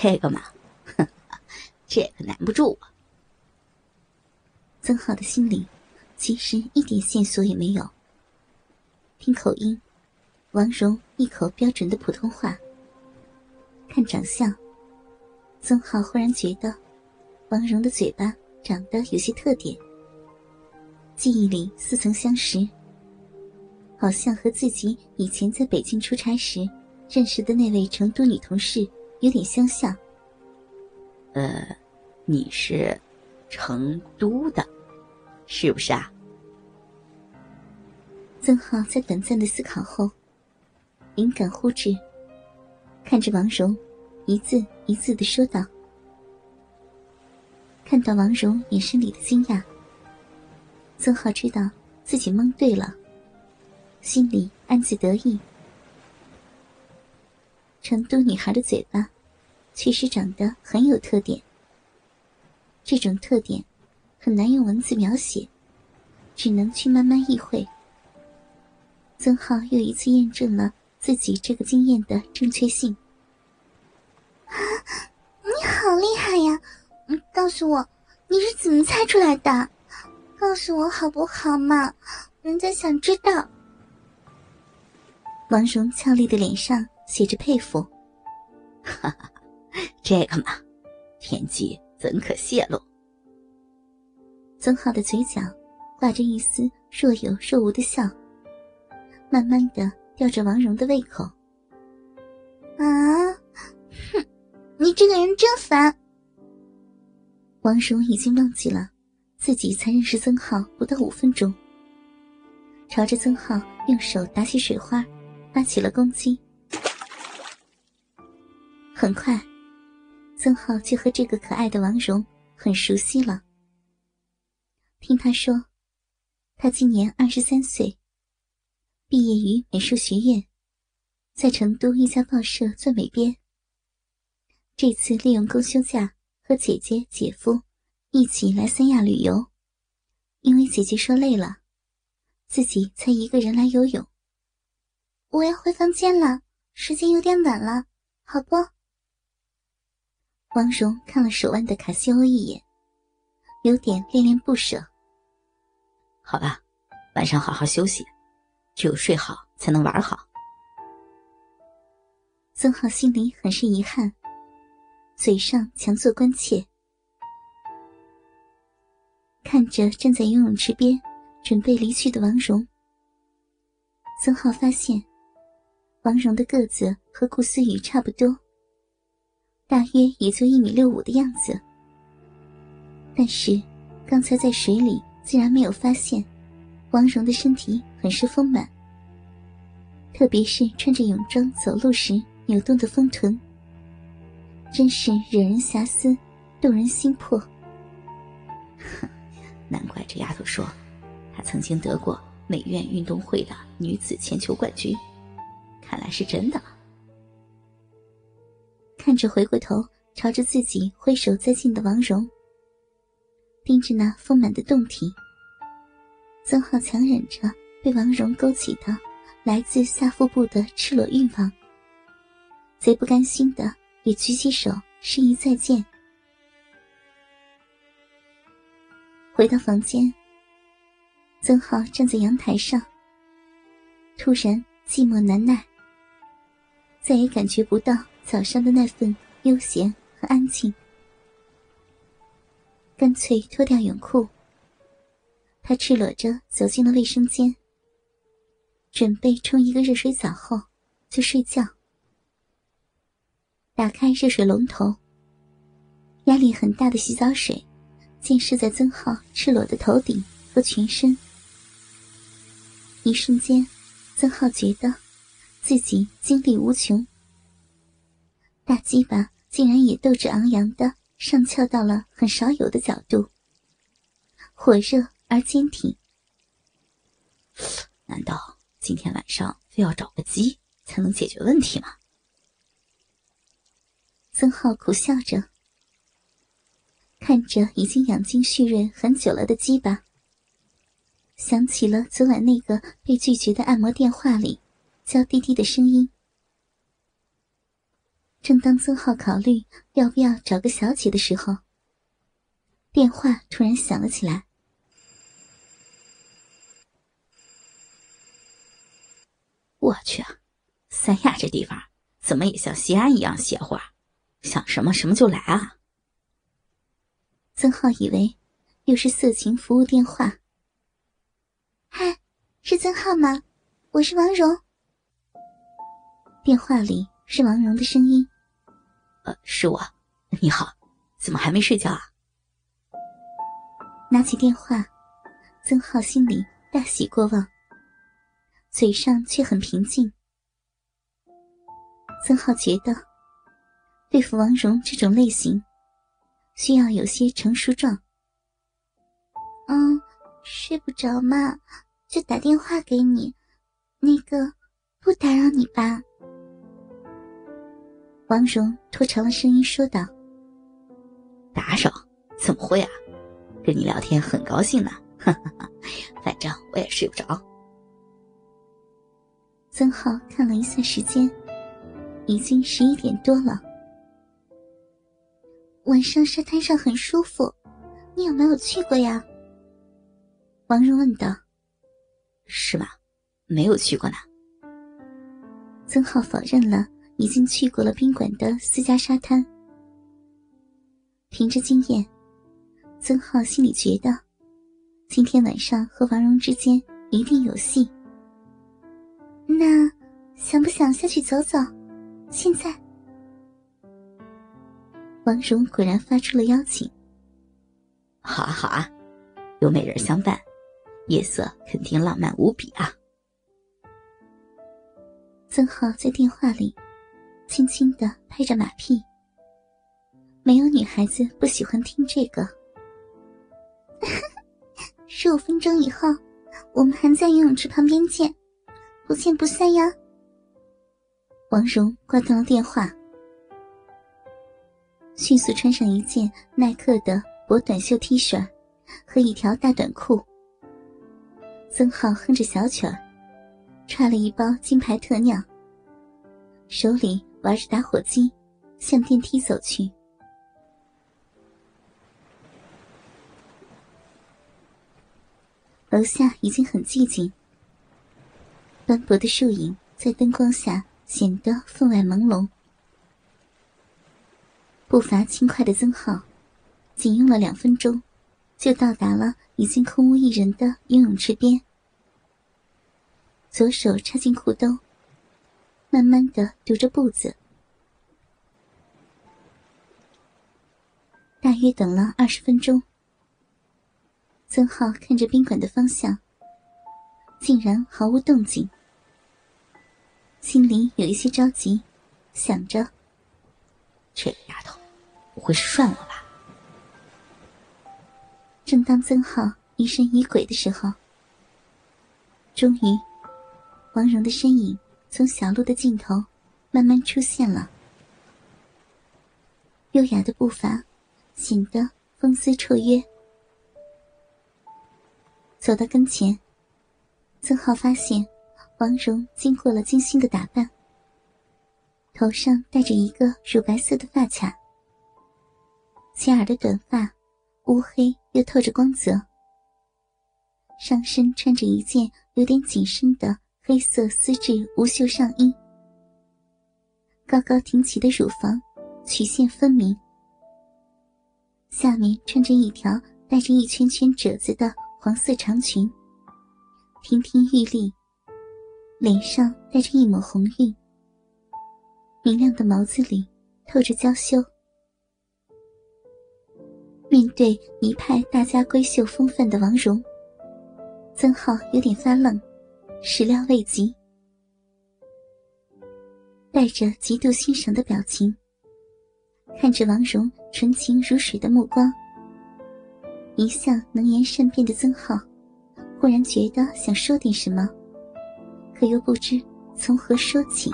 这个嘛，这个难不住我。曾浩的心里其实一点线索也没有。听口音，王蓉一口标准的普通话。看长相，曾浩忽然觉得王蓉的嘴巴长得有些特点。记忆里似曾相识，好像和自己以前在北京出差时认识的那位成都女同事有点相像。呃，你是成都的，是不是啊？曾浩在短暂的思考后，灵感呼至，看着王蓉，一字一字的说道：“看到王蓉眼神里的惊讶。”曾浩知道自己蒙对了，心里暗自得意。成都女孩的嘴巴，确实长得很有特点。这种特点，很难用文字描写，只能去慢慢意会。曾浩又一次验证了自己这个经验的正确性。啊，你好厉害呀！告诉我，你是怎么猜出来的？告诉我好不好嘛？人家想知道。王蓉俏丽的脸上写着佩服。哈哈，这个嘛，天机怎可泄露？曾浩的嘴角挂着一丝若有若无的笑，慢慢的吊着王蓉的胃口。啊，哼，你这个人真烦。王蓉已经忘记了。自己才认识曾浩不到五分钟，朝着曾浩用手打起水花，发起了攻击。很快，曾浩就和这个可爱的王蓉很熟悉了。听他说，他今年二十三岁，毕业于美术学院，在成都一家报社做美编。这次利用公休假和姐姐、姐夫。一起来三亚旅游，因为姐姐说累了，自己才一个人来游泳。我要回房间了，时间有点晚了，好不？王蓉看了手腕的卡西欧一眼，有点恋恋不舍。好吧，晚上好好休息，只有睡好才能玩好。曾浩心里很是遗憾，嘴上强作关切。看着站在游泳池边，准备离去的王蓉，曾浩发现，王蓉的个子和顾思雨差不多，大约也就一米六五的样子。但是，刚才在水里竟然没有发现，王蓉的身体很是丰满，特别是穿着泳装走路时扭动的丰臀，真是惹人遐思，动人心魄。哼。难怪这丫头说，她曾经得过美院运动会的女子铅球冠军，看来是真的。看着回过头朝着自己挥手再见的王蓉，盯着那丰满的胴体，曾浩强忍着被王蓉勾起的来自下腹部的赤裸欲望，贼不甘心的也举起手示意再见。回到房间，曾浩站在阳台上，突然寂寞难耐，再也感觉不到早上的那份悠闲和安静，干脆脱掉泳裤，他赤裸着走进了卫生间，准备冲一个热水澡后就睡觉。打开热水龙头，压力很大的洗澡水。溅湿在曾浩赤裸的头顶和全身，一瞬间，曾浩觉得自己精力无穷，大鸡巴竟然也斗志昂扬的上翘到了很少有的角度，火热而坚挺。难道今天晚上非要找个鸡才能解决问题吗？曾浩苦笑着。看着已经养精蓄锐很久了的鸡巴，想起了昨晚那个被拒绝的按摩电话里娇滴滴的声音：“正当曾浩考虑要不要找个小姐的时候，电话突然响了起来。我去啊！三亚这地方怎么也像西安一样邪乎啊？想什么什么就来啊！曾浩以为又是色情服务电话。嗨，是曾浩吗？我是王蓉。电话里是王蓉的声音。呃，是我。你好，怎么还没睡觉啊？拿起电话，曾浩心里大喜过望，嘴上却很平静。曾浩觉得，对付王蓉这种类型，需要有些成熟状。嗯，睡不着嘛，就打电话给你。那个，不打扰你吧？王蓉拖长了声音说道：“打扰？怎么会啊？跟你聊天很高兴呢。哈哈哈，反正我也睡不着。”曾浩看了一下时间，已经十一点多了。晚上沙滩上很舒服，你有没有去过呀？王蓉问道。“是吗？没有去过呢。”曾浩否认了。已经去过了宾馆的私家沙滩，凭着经验，曾浩心里觉得，今天晚上和王蓉之间一定有戏。那想不想下去走走？现在，王蓉果然发出了邀请。好啊，好啊，有美人相伴，夜色肯定浪漫无比啊！曾浩在电话里。轻轻的拍着马屁，没有女孩子不喜欢听这个。十五分钟以后，我们还在游泳池旁边见，不见不散呀。王蓉挂断了电话，迅速穿上一件耐克的薄短袖 T 恤和一条大短裤。曾浩哼着小曲儿，揣了一包金牌特酿，手里。玩着打火机，向电梯走去。楼下已经很寂静，斑驳的树影在灯光下显得分外朦胧。步伐轻快的曾浩，仅用了两分钟，就到达了已经空无一人的游泳池边。左手插进裤兜。慢慢的踱着步子，大约等了二十分钟。曾浩看着宾馆的方向，竟然毫无动静，心里有一些着急，想着：这个丫头不会是涮我吧？正当曾浩疑神疑鬼的时候，终于，王蓉的身影。从小路的尽头，慢慢出现了。优雅的步伐，显得风姿绰约。走到跟前，曾浩发现王蓉经过了精心的打扮，头上戴着一个乳白色的发卡，前耳的短发乌黑又透着光泽，上身穿着一件有点紧身的。黑色丝质无袖上衣，高高挺起的乳房曲线分明，下面穿着一条带着一圈圈褶子的黄色长裙，亭亭玉立，脸上带着一抹红晕，明亮的眸子里透着娇羞。面对一派大家闺秀风范的王蓉，曾浩有点发愣。始料未及，带着极度欣赏的表情，看着王蓉纯情如水的目光。一向能言善辩的曾浩，忽然觉得想说点什么，可又不知从何说起。